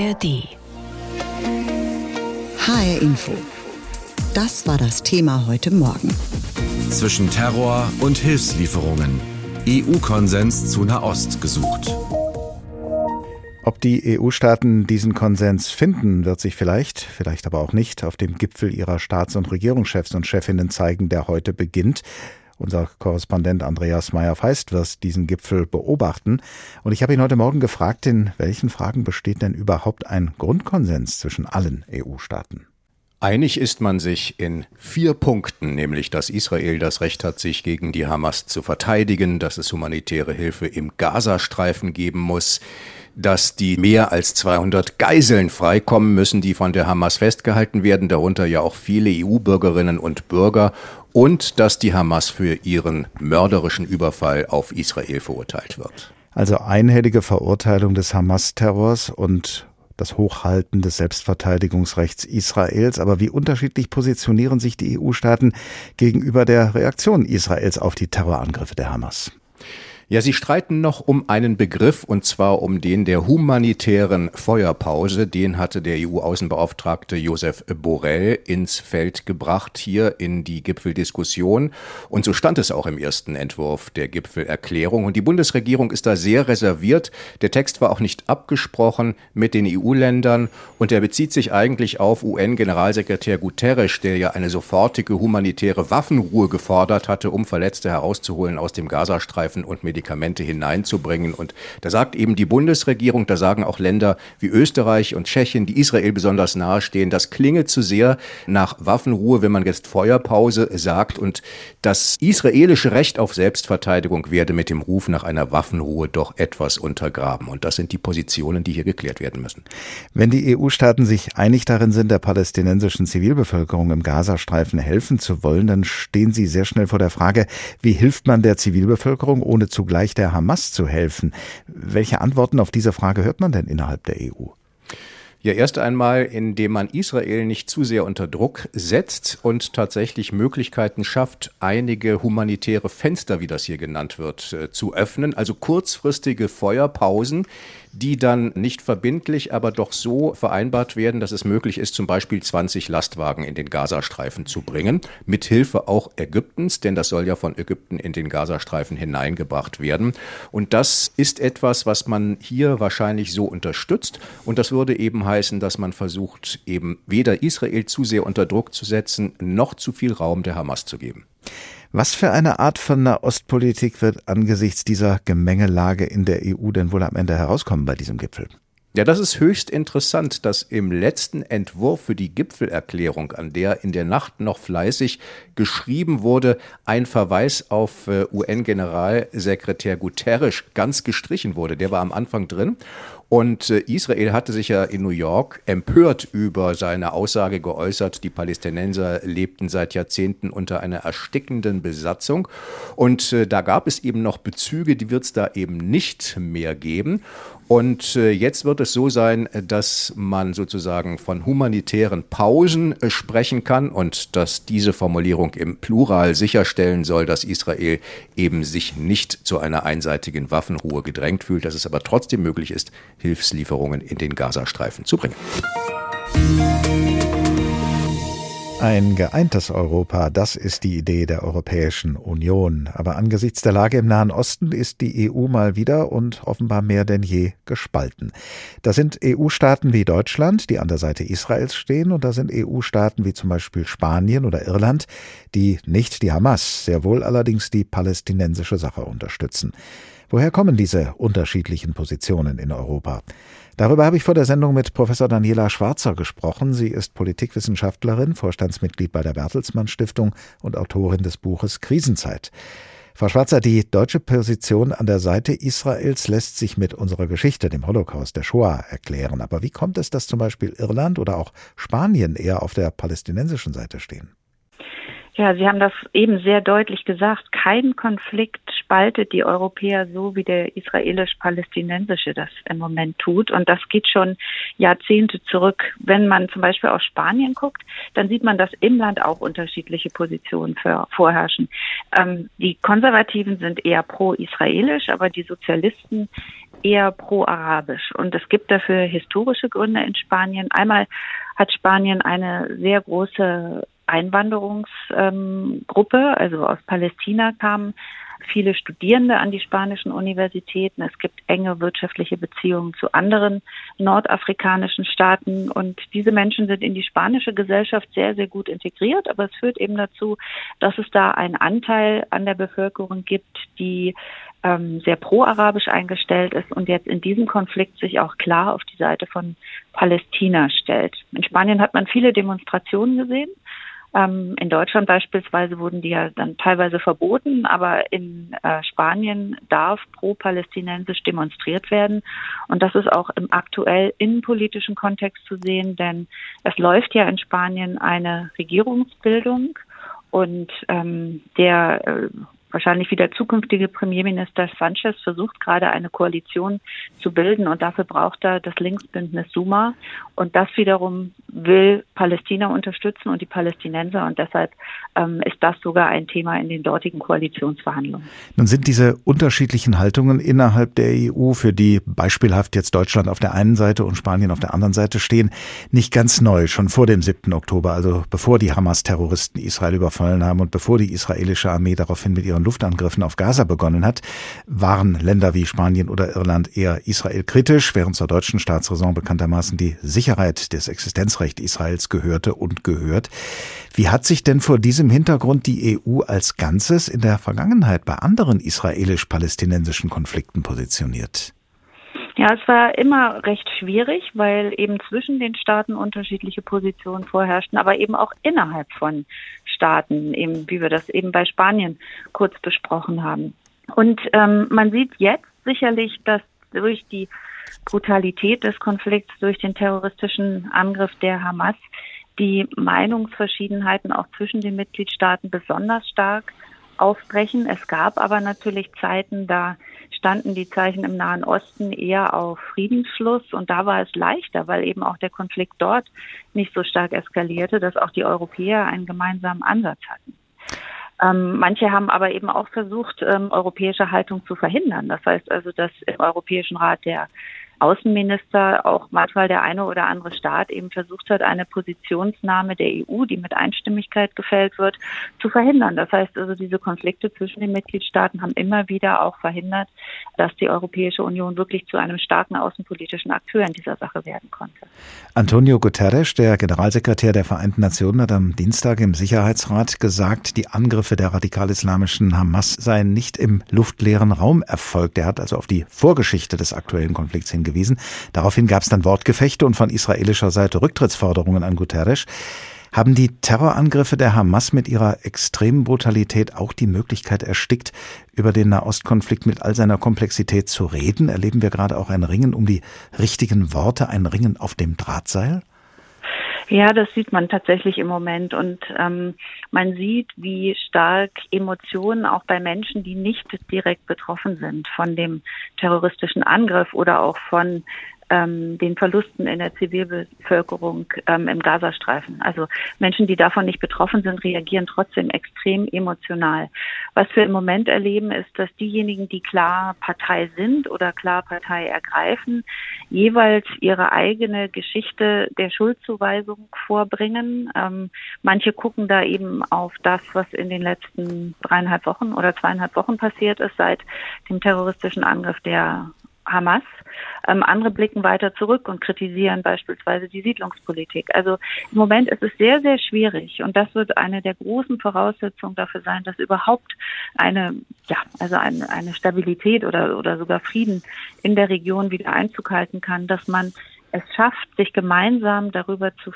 ARD. HR Info. Das war das Thema heute Morgen. Zwischen Terror und Hilfslieferungen. EU-Konsens zu Nahost gesucht. Ob die EU-Staaten diesen Konsens finden, wird sich vielleicht, vielleicht aber auch nicht, auf dem Gipfel ihrer Staats- und Regierungschefs und Chefinnen zeigen, der heute beginnt. Unser Korrespondent Andreas Meyer-Feist wird diesen Gipfel beobachten. Und ich habe ihn heute Morgen gefragt, in welchen Fragen besteht denn überhaupt ein Grundkonsens zwischen allen EU-Staaten? Einig ist man sich in vier Punkten, nämlich dass Israel das Recht hat, sich gegen die Hamas zu verteidigen, dass es humanitäre Hilfe im Gazastreifen geben muss, dass die mehr als 200 Geiseln freikommen müssen, die von der Hamas festgehalten werden, darunter ja auch viele EU-Bürgerinnen und Bürger und dass die Hamas für ihren mörderischen Überfall auf Israel verurteilt wird. Also einhellige Verurteilung des Hamas-Terrors und das Hochhalten des Selbstverteidigungsrechts Israels. Aber wie unterschiedlich positionieren sich die EU-Staaten gegenüber der Reaktion Israels auf die Terrorangriffe der Hamas? Ja, sie streiten noch um einen Begriff, und zwar um den der humanitären Feuerpause. Den hatte der EU-Außenbeauftragte Josef Borrell ins Feld gebracht, hier in die Gipfeldiskussion. Und so stand es auch im ersten Entwurf der Gipfelerklärung. Und die Bundesregierung ist da sehr reserviert. Der Text war auch nicht abgesprochen mit den EU-Ländern. Und er bezieht sich eigentlich auf UN-Generalsekretär Guterres, der ja eine sofortige humanitäre Waffenruhe gefordert hatte, um Verletzte herauszuholen aus dem Gazastreifen und Medizin Medikamente hineinzubringen. Und da sagt eben die Bundesregierung, da sagen auch Länder wie Österreich und Tschechien, die Israel besonders nahestehen, das klinge zu sehr nach Waffenruhe, wenn man jetzt Feuerpause sagt. Und das israelische Recht auf Selbstverteidigung werde mit dem Ruf nach einer Waffenruhe doch etwas untergraben. Und das sind die Positionen, die hier geklärt werden müssen. Wenn die EU-Staaten sich einig darin sind, der palästinensischen Zivilbevölkerung im Gazastreifen helfen zu wollen, dann stehen sie sehr schnell vor der Frage, wie hilft man der Zivilbevölkerung, ohne zugleich zugleich der Hamas zu helfen. Welche Antworten auf diese Frage hört man denn innerhalb der EU? Ja, erst einmal, indem man Israel nicht zu sehr unter Druck setzt und tatsächlich Möglichkeiten schafft, einige humanitäre Fenster, wie das hier genannt wird, äh, zu öffnen. Also kurzfristige Feuerpausen, die dann nicht verbindlich, aber doch so vereinbart werden, dass es möglich ist, zum Beispiel 20 Lastwagen in den Gazastreifen zu bringen, mit Hilfe auch Ägyptens, denn das soll ja von Ägypten in den Gazastreifen hineingebracht werden. Und das ist etwas, was man hier wahrscheinlich so unterstützt. Und das würde eben heißen, dass man versucht, eben weder Israel zu sehr unter Druck zu setzen, noch zu viel Raum der Hamas zu geben. Was für eine Art von Nahostpolitik wird angesichts dieser Gemengelage in der EU denn wohl am Ende herauskommen bei diesem Gipfel? Ja, das ist höchst interessant, dass im letzten Entwurf für die Gipfelerklärung, an der in der Nacht noch fleißig geschrieben wurde, ein Verweis auf äh, UN-Generalsekretär Guterres ganz gestrichen wurde. Der war am Anfang drin. Und äh, Israel hatte sich ja in New York empört über seine Aussage geäußert, die Palästinenser lebten seit Jahrzehnten unter einer erstickenden Besatzung. Und äh, da gab es eben noch Bezüge, die wird es da eben nicht mehr geben. Und äh, jetzt wird es so sein, dass man sozusagen von humanitären Pausen äh, sprechen kann und dass diese Formulierung im Plural sicherstellen soll, dass Israel eben sich nicht zu einer einseitigen Waffenruhe gedrängt fühlt, dass es aber trotzdem möglich ist, Hilfslieferungen in den Gazastreifen zu bringen. Ein geeintes Europa, das ist die Idee der Europäischen Union. Aber angesichts der Lage im Nahen Osten ist die EU mal wieder und offenbar mehr denn je gespalten. Da sind EU-Staaten wie Deutschland, die an der Seite Israels stehen, und da sind EU-Staaten wie zum Beispiel Spanien oder Irland, die nicht die Hamas, sehr wohl allerdings die palästinensische Sache unterstützen. Woher kommen diese unterschiedlichen Positionen in Europa? Darüber habe ich vor der Sendung mit Professor Daniela Schwarzer gesprochen. Sie ist Politikwissenschaftlerin, Vorstandsmitglied bei der Bertelsmann Stiftung und Autorin des Buches Krisenzeit. Frau Schwarzer, die deutsche Position an der Seite Israels lässt sich mit unserer Geschichte, dem Holocaust, der Shoah, erklären. Aber wie kommt es, dass zum Beispiel Irland oder auch Spanien eher auf der palästinensischen Seite stehen? Ja, Sie haben das eben sehr deutlich gesagt. Kein Konflikt spaltet die Europäer so, wie der israelisch-palästinensische das im Moment tut. Und das geht schon Jahrzehnte zurück. Wenn man zum Beispiel auf Spanien guckt, dann sieht man, dass im Land auch unterschiedliche Positionen vorherrschen. Ähm, die Konservativen sind eher pro-israelisch, aber die Sozialisten eher pro-arabisch. Und es gibt dafür historische Gründe in Spanien. Einmal hat Spanien eine sehr große Einwanderungsgruppe, also aus Palästina kamen viele Studierende an die spanischen Universitäten. Es gibt enge wirtschaftliche Beziehungen zu anderen nordafrikanischen Staaten. Und diese Menschen sind in die spanische Gesellschaft sehr, sehr gut integriert. Aber es führt eben dazu, dass es da einen Anteil an der Bevölkerung gibt, die ähm, sehr pro-arabisch eingestellt ist und jetzt in diesem Konflikt sich auch klar auf die Seite von Palästina stellt. In Spanien hat man viele Demonstrationen gesehen. Ähm, in Deutschland beispielsweise wurden die ja dann teilweise verboten, aber in äh, Spanien darf pro-palästinensisch demonstriert werden. Und das ist auch im aktuell innenpolitischen Kontext zu sehen, denn es läuft ja in Spanien eine Regierungsbildung und ähm, der äh, wahrscheinlich wieder zukünftige Premierminister Sanchez versucht gerade eine Koalition zu bilden und dafür braucht er das Linksbündnis Suma und das wiederum will Palästina unterstützen und die Palästinenser und deshalb ähm, ist das sogar ein Thema in den dortigen Koalitionsverhandlungen. Nun sind diese unterschiedlichen Haltungen innerhalb der EU, für die beispielhaft jetzt Deutschland auf der einen Seite und Spanien auf der anderen Seite stehen, nicht ganz neu, schon vor dem 7. Oktober, also bevor die Hamas-Terroristen Israel überfallen haben und bevor die israelische Armee daraufhin mit ihren ihren Luftangriffen auf Gaza begonnen hat, waren Länder wie Spanien oder Irland eher Israel kritisch, während zur deutschen Staatsräson bekanntermaßen die Sicherheit des Existenzrechts Israels gehörte und gehört. Wie hat sich denn vor diesem Hintergrund die EU als Ganzes in der Vergangenheit bei anderen israelisch-palästinensischen Konflikten positioniert? Ja, es war immer recht schwierig, weil eben zwischen den Staaten unterschiedliche Positionen vorherrschten, aber eben auch innerhalb von Staaten, eben wie wir das eben bei Spanien kurz besprochen haben. Und ähm, man sieht jetzt sicherlich, dass durch die Brutalität des Konflikts, durch den terroristischen Angriff der Hamas, die Meinungsverschiedenheiten auch zwischen den Mitgliedstaaten besonders stark aufbrechen. Es gab aber natürlich Zeiten, da standen die Zeichen im Nahen Osten eher auf Friedensschluss und da war es leichter, weil eben auch der Konflikt dort nicht so stark eskalierte, dass auch die Europäer einen gemeinsamen Ansatz hatten. Ähm, manche haben aber eben auch versucht, ähm, europäische Haltung zu verhindern. Das heißt also, dass im Europäischen Rat der Außenminister auch manchmal der eine oder andere Staat eben versucht hat, eine Positionsnahme der EU, die mit Einstimmigkeit gefällt wird, zu verhindern. Das heißt also, diese Konflikte zwischen den Mitgliedstaaten haben immer wieder auch verhindert, dass die Europäische Union wirklich zu einem starken außenpolitischen Akteur in dieser Sache werden konnte. Antonio Guterres, der Generalsekretär der Vereinten Nationen, hat am Dienstag im Sicherheitsrat gesagt, die Angriffe der radikal-islamischen Hamas seien nicht im luftleeren Raum erfolgt. Er hat also auf die Vorgeschichte des aktuellen Konflikts hingewiesen hingewiesen. Daraufhin gab es dann Wortgefechte und von israelischer Seite Rücktrittsforderungen an Guterres. Haben die Terrorangriffe der Hamas mit ihrer extremen Brutalität auch die Möglichkeit erstickt, über den Nahostkonflikt mit all seiner Komplexität zu reden? Erleben wir gerade auch ein Ringen um die richtigen Worte, ein Ringen auf dem Drahtseil? Ja, das sieht man tatsächlich im Moment. Und ähm, man sieht, wie stark Emotionen auch bei Menschen, die nicht direkt betroffen sind von dem terroristischen Angriff oder auch von ähm, den Verlusten in der Zivilbevölkerung ähm, im Gazastreifen. Also Menschen, die davon nicht betroffen sind, reagieren trotzdem extrem emotional. Was wir im Moment erleben, ist, dass diejenigen, die klar Partei sind oder klar Partei ergreifen, jeweils ihre eigene Geschichte der Schuldzuweisung vorbringen. Ähm, manche gucken da eben auf das, was in den letzten dreieinhalb Wochen oder zweieinhalb Wochen passiert ist seit dem terroristischen Angriff der Hamas. Ähm, andere blicken weiter zurück und kritisieren beispielsweise die Siedlungspolitik. Also im Moment ist es sehr, sehr schwierig und das wird eine der großen Voraussetzungen dafür sein, dass überhaupt eine, ja, also eine, eine Stabilität oder, oder sogar Frieden in der Region wieder Einzug halten kann, dass man es schafft, sich gemeinsam darüber zu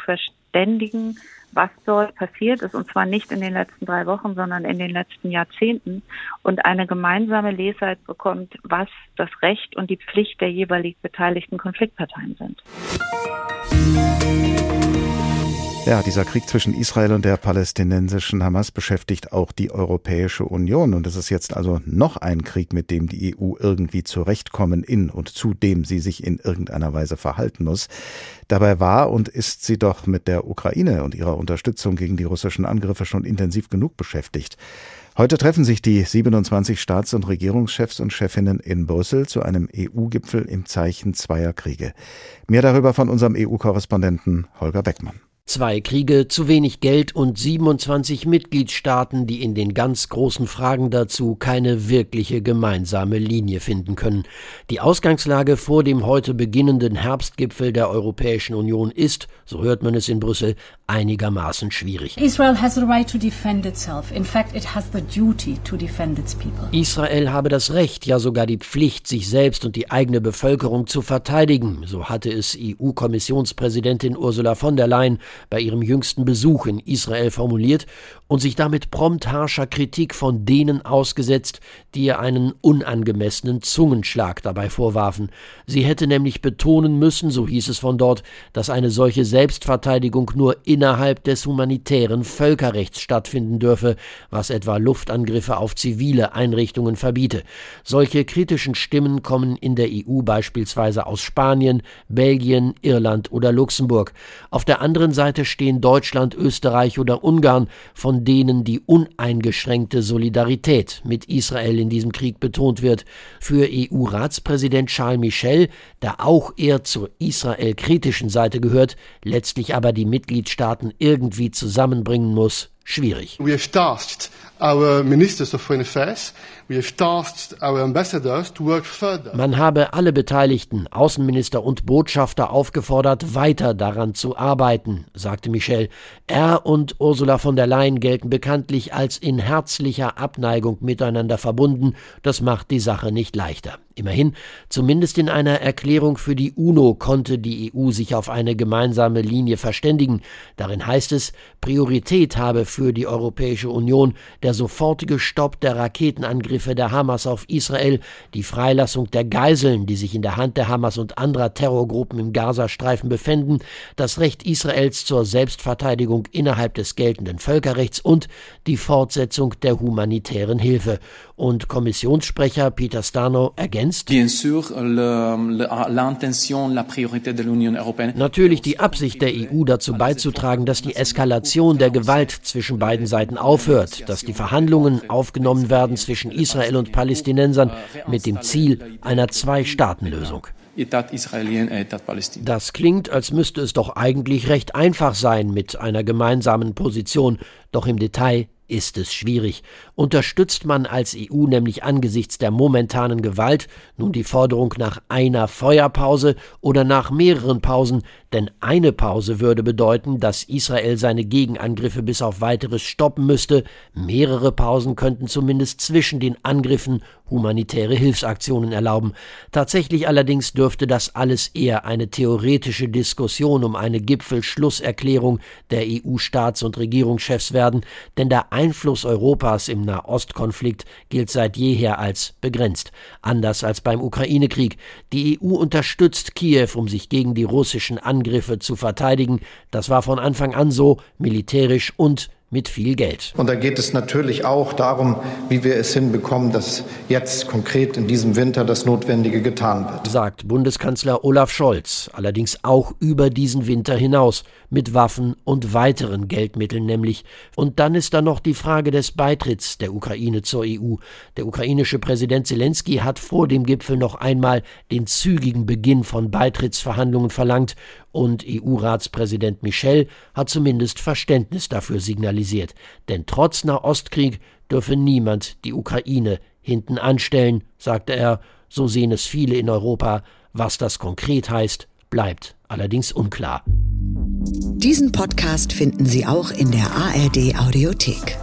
verständigen, was dort passiert ist, und zwar nicht in den letzten drei Wochen, sondern in den letzten Jahrzehnten, und eine gemeinsame Lesart bekommt, was das Recht und die Pflicht der jeweilig beteiligten Konfliktparteien sind. Ja, dieser Krieg zwischen Israel und der palästinensischen Hamas beschäftigt auch die Europäische Union. Und es ist jetzt also noch ein Krieg, mit dem die EU irgendwie zurechtkommen in und zu dem sie sich in irgendeiner Weise verhalten muss. Dabei war und ist sie doch mit der Ukraine und ihrer Unterstützung gegen die russischen Angriffe schon intensiv genug beschäftigt. Heute treffen sich die 27 Staats- und Regierungschefs und Chefinnen in Brüssel zu einem EU-Gipfel im Zeichen zweier Kriege. Mehr darüber von unserem EU-Korrespondenten Holger Beckmann. Zwei Kriege, zu wenig Geld und 27 Mitgliedstaaten, die in den ganz großen Fragen dazu keine wirkliche gemeinsame Linie finden können. Die Ausgangslage vor dem heute beginnenden Herbstgipfel der Europäischen Union ist, so hört man es in Brüssel, einigermaßen schwierig. Israel has the right to defend itself. In fact, it has the duty to defend its people. Israel habe das Recht, ja sogar die Pflicht, sich selbst und die eigene Bevölkerung zu verteidigen, so hatte es EU-Kommissionspräsidentin Ursula von der Leyen bei ihrem jüngsten Besuch in Israel formuliert und sich damit prompt harscher Kritik von denen ausgesetzt, die ihr einen unangemessenen Zungenschlag dabei vorwarfen. Sie hätte nämlich betonen müssen, so hieß es von dort, dass eine solche Selbstverteidigung nur innerhalb des humanitären Völkerrechts stattfinden dürfe, was etwa Luftangriffe auf zivile Einrichtungen verbiete. Solche kritischen Stimmen kommen in der EU beispielsweise aus Spanien, Belgien, Irland oder Luxemburg. Auf der anderen Seite stehen Deutschland, Österreich oder Ungarn, von denen die uneingeschränkte Solidarität mit Israel in diesem Krieg betont wird. Für EU-Ratspräsident Charles Michel, der auch eher zur Israel-kritischen Seite gehört, letztlich aber die Mitgliedstaaten irgendwie zusammenbringen muss, schwierig. We have tasked our ministers of foreign affairs man habe alle Beteiligten, Außenminister und Botschafter aufgefordert, weiter daran zu arbeiten, sagte Michel. Er und Ursula von der Leyen gelten bekanntlich als in herzlicher Abneigung miteinander verbunden. Das macht die Sache nicht leichter. Immerhin, zumindest in einer Erklärung für die UNO konnte die EU sich auf eine gemeinsame Linie verständigen. Darin heißt es, Priorität habe für die Europäische Union der sofortige Stopp der Raketenangriffe Angriffe der Hamas auf Israel, die Freilassung der Geiseln, die sich in der Hand der Hamas und anderer Terrorgruppen im Gazastreifen befänden, das Recht Israels zur Selbstverteidigung innerhalb des geltenden Völkerrechts und die Fortsetzung der humanitären Hilfe. Und Kommissionssprecher Peter Stano ergänzt Natürlich die Absicht der EU dazu beizutragen, dass die Eskalation der Gewalt zwischen beiden Seiten aufhört, dass die Verhandlungen aufgenommen werden zwischen Israel und Palästinensern mit dem Ziel einer Zwei-Staaten-Lösung. Das klingt, als müsste es doch eigentlich recht einfach sein mit einer gemeinsamen Position, doch im Detail ist es schwierig. Unterstützt man als EU nämlich angesichts der momentanen Gewalt nun die Forderung nach einer Feuerpause oder nach mehreren Pausen, denn eine Pause würde bedeuten, dass Israel seine Gegenangriffe bis auf weiteres stoppen müsste, mehrere Pausen könnten zumindest zwischen den Angriffen humanitäre Hilfsaktionen erlauben. Tatsächlich allerdings dürfte das alles eher eine theoretische Diskussion um eine Gipfelschlusserklärung der EU-Staats- und Regierungschefs werden, denn der Einfluss Europas im Nahostkonflikt gilt seit jeher als begrenzt. Anders als beim Ukraine-Krieg. Die EU unterstützt Kiew, um sich gegen die russischen Angriffe zu verteidigen. Das war von Anfang an so, militärisch und mit viel Geld. Und da geht es natürlich auch darum, wie wir es hinbekommen, dass jetzt konkret in diesem Winter das Notwendige getan wird. Sagt Bundeskanzler Olaf Scholz, allerdings auch über diesen Winter hinaus, mit Waffen und weiteren Geldmitteln nämlich. Und dann ist da noch die Frage des Beitritts der Ukraine zur EU. Der ukrainische Präsident Zelensky hat vor dem Gipfel noch einmal den zügigen Beginn von Beitrittsverhandlungen verlangt und EU-Ratspräsident Michel hat zumindest Verständnis dafür signalisiert. Denn trotz Nahostkrieg dürfe niemand die Ukraine hinten anstellen, sagte er. So sehen es viele in Europa. Was das konkret heißt, bleibt allerdings unklar. Diesen Podcast finden Sie auch in der ARD Audiothek.